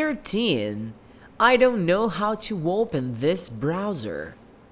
13. I don't know how to open this browser.